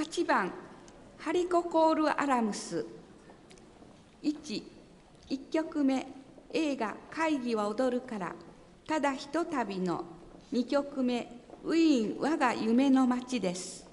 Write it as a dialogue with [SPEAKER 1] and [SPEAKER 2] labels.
[SPEAKER 1] 8番ハリココール・アラムス。11曲目映画「会議は踊るから」ただひとたびの2曲目ウィーン我が夢の街です。